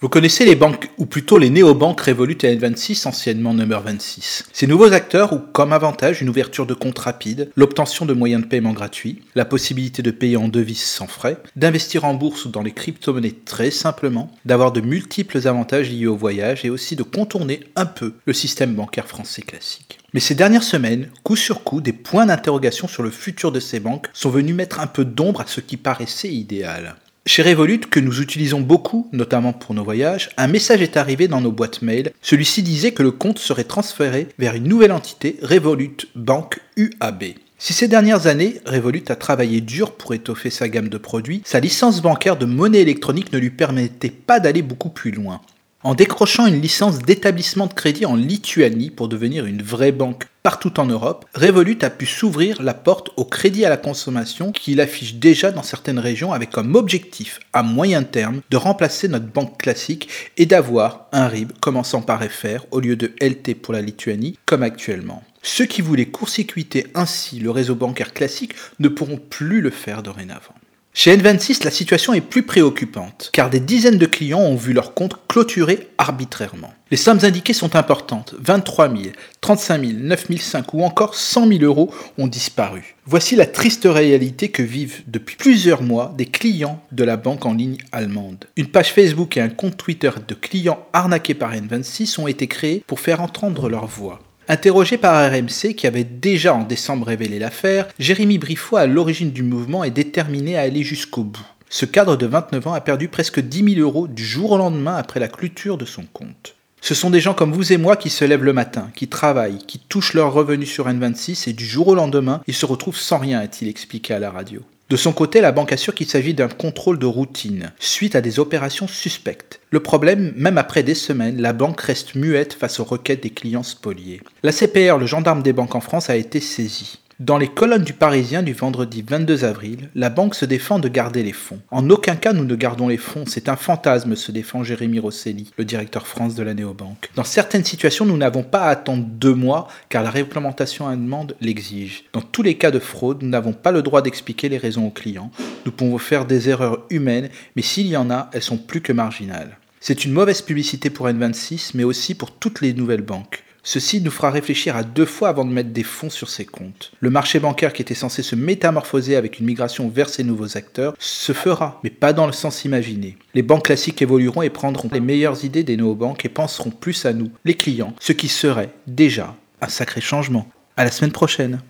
Vous connaissez les banques, ou plutôt les néobanques Revolut et N26, anciennement Number 26. Ces nouveaux acteurs ont comme avantage une ouverture de compte rapide, l'obtention de moyens de paiement gratuits, la possibilité de payer en devises sans frais, d'investir en bourse ou dans les crypto-monnaies très simplement, d'avoir de multiples avantages liés au voyage et aussi de contourner un peu le système bancaire français classique. Mais ces dernières semaines, coup sur coup, des points d'interrogation sur le futur de ces banques sont venus mettre un peu d'ombre à ce qui paraissait idéal. Chez Revolut, que nous utilisons beaucoup, notamment pour nos voyages, un message est arrivé dans nos boîtes mail. Celui-ci disait que le compte serait transféré vers une nouvelle entité, Revolut Bank UAB. Si ces dernières années, Revolut a travaillé dur pour étoffer sa gamme de produits, sa licence bancaire de monnaie électronique ne lui permettait pas d'aller beaucoup plus loin. En décrochant une licence d'établissement de crédit en Lituanie pour devenir une vraie banque partout en Europe, Revolut a pu s'ouvrir la porte au crédit à la consommation qu'il affiche déjà dans certaines régions avec comme objectif à moyen terme de remplacer notre banque classique et d'avoir un RIB commençant par FR au lieu de LT pour la Lituanie comme actuellement. Ceux qui voulaient court-circuiter ainsi le réseau bancaire classique ne pourront plus le faire dorénavant. Chez N26, la situation est plus préoccupante, car des dizaines de clients ont vu leur compte clôturé arbitrairement. Les sommes indiquées sont importantes, 23 000, 35 000, 9 500 ou encore 100 000 euros ont disparu. Voici la triste réalité que vivent depuis plusieurs mois des clients de la banque en ligne allemande. Une page Facebook et un compte Twitter de clients arnaqués par N26 ont été créés pour faire entendre leur voix. Interrogé par RMC, qui avait déjà en décembre révélé l'affaire, Jérémy Briffaut, à l'origine du mouvement, est déterminé à aller jusqu'au bout. Ce cadre de 29 ans a perdu presque 10 000 euros du jour au lendemain après la clôture de son compte. Ce sont des gens comme vous et moi qui se lèvent le matin, qui travaillent, qui touchent leurs revenus sur N26 et du jour au lendemain, ils se retrouvent sans rien, a-t-il expliqué à la radio. De son côté, la banque assure qu'il s'agit d'un contrôle de routine, suite à des opérations suspectes. Le problème, même après des semaines, la banque reste muette face aux requêtes des clients spoliés. La CPR, le gendarme des banques en France, a été saisie. Dans les colonnes du Parisien du vendredi 22 avril, la banque se défend de garder les fonds. En aucun cas nous ne gardons les fonds, c'est un fantasme, se défend Jérémy Rosselli, le directeur France de la néobanque. Dans certaines situations, nous n'avons pas à attendre deux mois car la réglementation allemande l'exige. Dans tous les cas de fraude, nous n'avons pas le droit d'expliquer les raisons aux clients. Nous pouvons faire des erreurs humaines, mais s'il y en a, elles sont plus que marginales. C'est une mauvaise publicité pour N26, mais aussi pour toutes les nouvelles banques. Ceci nous fera réfléchir à deux fois avant de mettre des fonds sur ces comptes. Le marché bancaire qui était censé se métamorphoser avec une migration vers ces nouveaux acteurs se fera, mais pas dans le sens imaginé. Les banques classiques évolueront et prendront les meilleures idées des néobanques et penseront plus à nous, les clients, ce qui serait déjà un sacré changement. À la semaine prochaine.